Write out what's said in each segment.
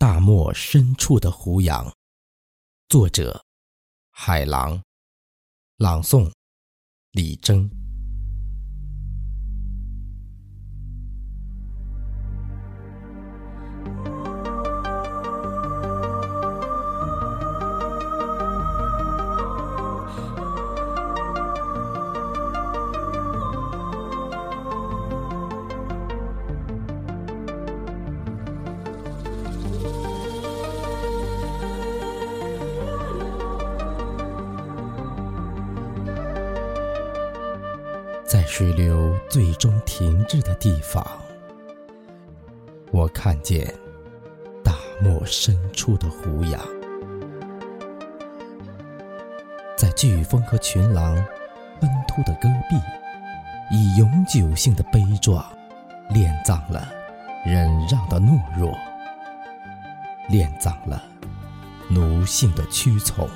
大漠深处的胡杨，作者：海狼，朗诵：李征。在水流最终停滞的地方，我看见大漠深处的胡杨，在飓风和群狼奔突的戈壁，以永久性的悲壮殓葬了忍让的懦弱，殓葬了奴性的屈从，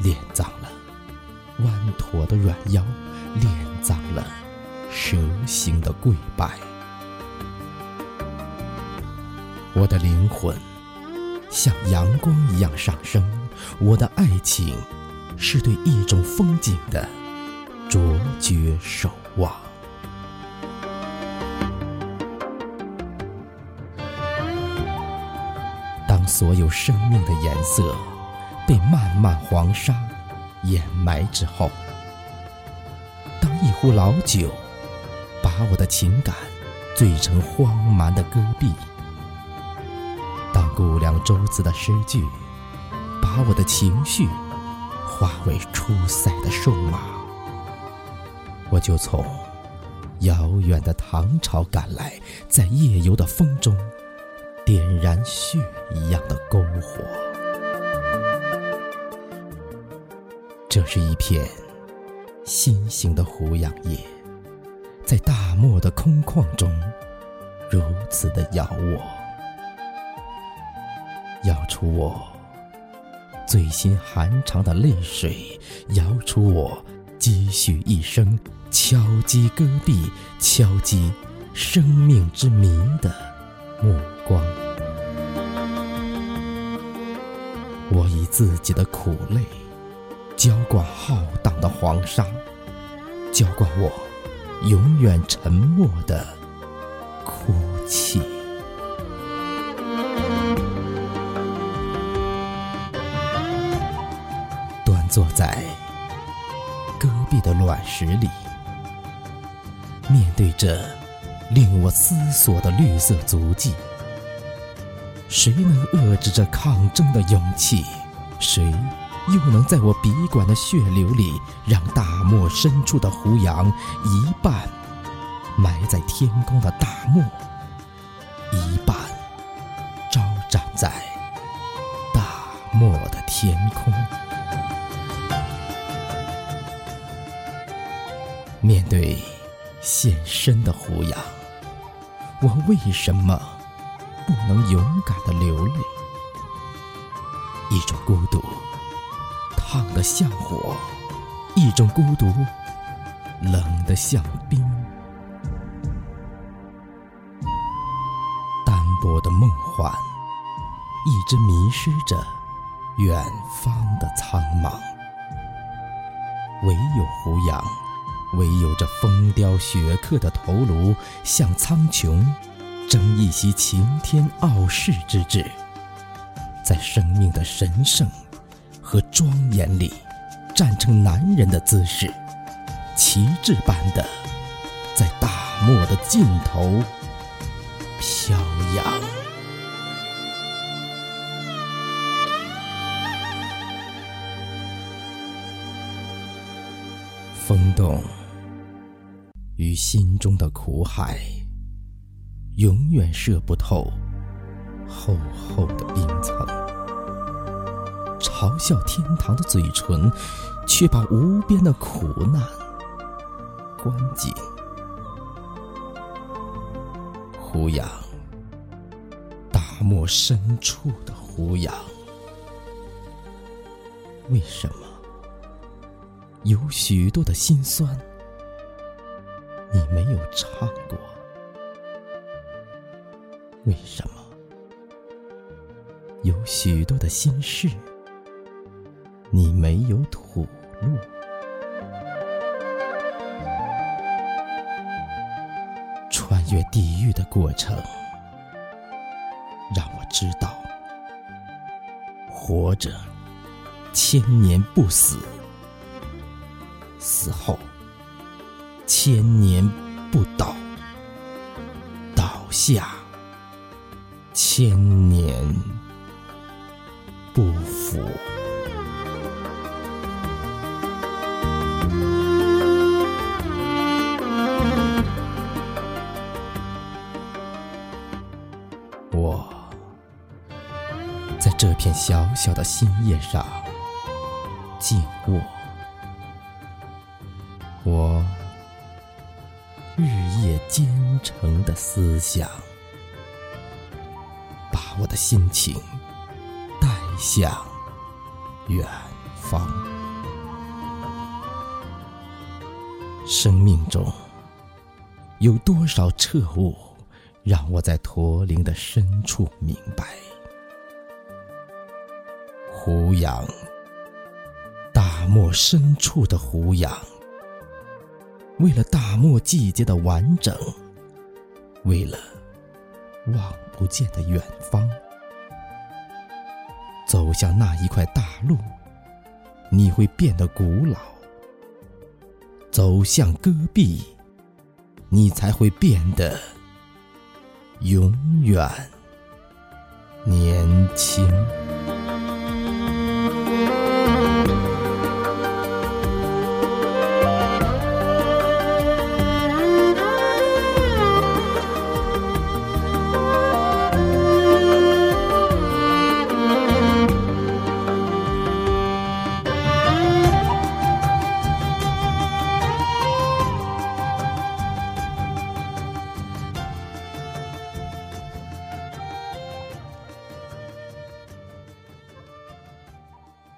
殓葬了弯驼的软腰。敛葬了蛇形的跪拜，我的灵魂像阳光一样上升，我的爱情是对一种风景的卓绝守望。当所有生命的颜色被漫漫黄沙掩埋之后。壶老酒，把我的情感醉成荒蛮的戈壁；当估量舟子的诗句，把我的情绪化为出塞的瘦马，我就从遥远的唐朝赶来，在夜游的风中点燃血一样的篝火。这是一片。新型的胡杨叶，在大漠的空旷中，如此的咬我，咬出我最心寒长的泪水，咬出我积蓄一生敲击戈壁、敲击生命之谜的目光。我以自己的苦累。浇灌浩荡的黄沙，浇灌我永远沉默的哭泣。端坐在戈壁的卵石里，面对着令我思索的绿色足迹，谁能遏制这抗争的勇气？谁？又能在我笔管的血流里，让大漠深处的胡杨一半埋在天空的大漠，一半招展在大漠的天空。面对现身的胡杨，我为什么不能勇敢的流泪？一种孤独。烫得像火，一种孤独；冷得像冰。单薄的梦幻，一直迷失着远方的苍茫。唯有胡杨，唯有这风雕雪刻的头颅，向苍穹争一席擎天傲世之志，在生命的神圣。和庄严里，站成男人的姿势，旗帜般的在大漠的尽头飘扬。风动与心中的苦海，永远射不透厚厚的冰层。嘲笑天堂的嘴唇，却把无边的苦难关紧。胡杨，大漠深处的胡杨，为什么有许多的心酸，你没有唱过？为什么有许多的心事，你没有吐露。穿越地狱的过程，让我知道，活着千年不死，死后千年不倒，倒下千年不腐。我在这片小小的心叶上静卧，我日夜兼程的思想，把我的心情带向远方。生命中有多少彻悟？让我在驼铃的深处明白，胡杨，大漠深处的胡杨，为了大漠季节的完整，为了望不见的远方，走向那一块大陆，你会变得古老；走向戈壁，你才会变得。永远年轻。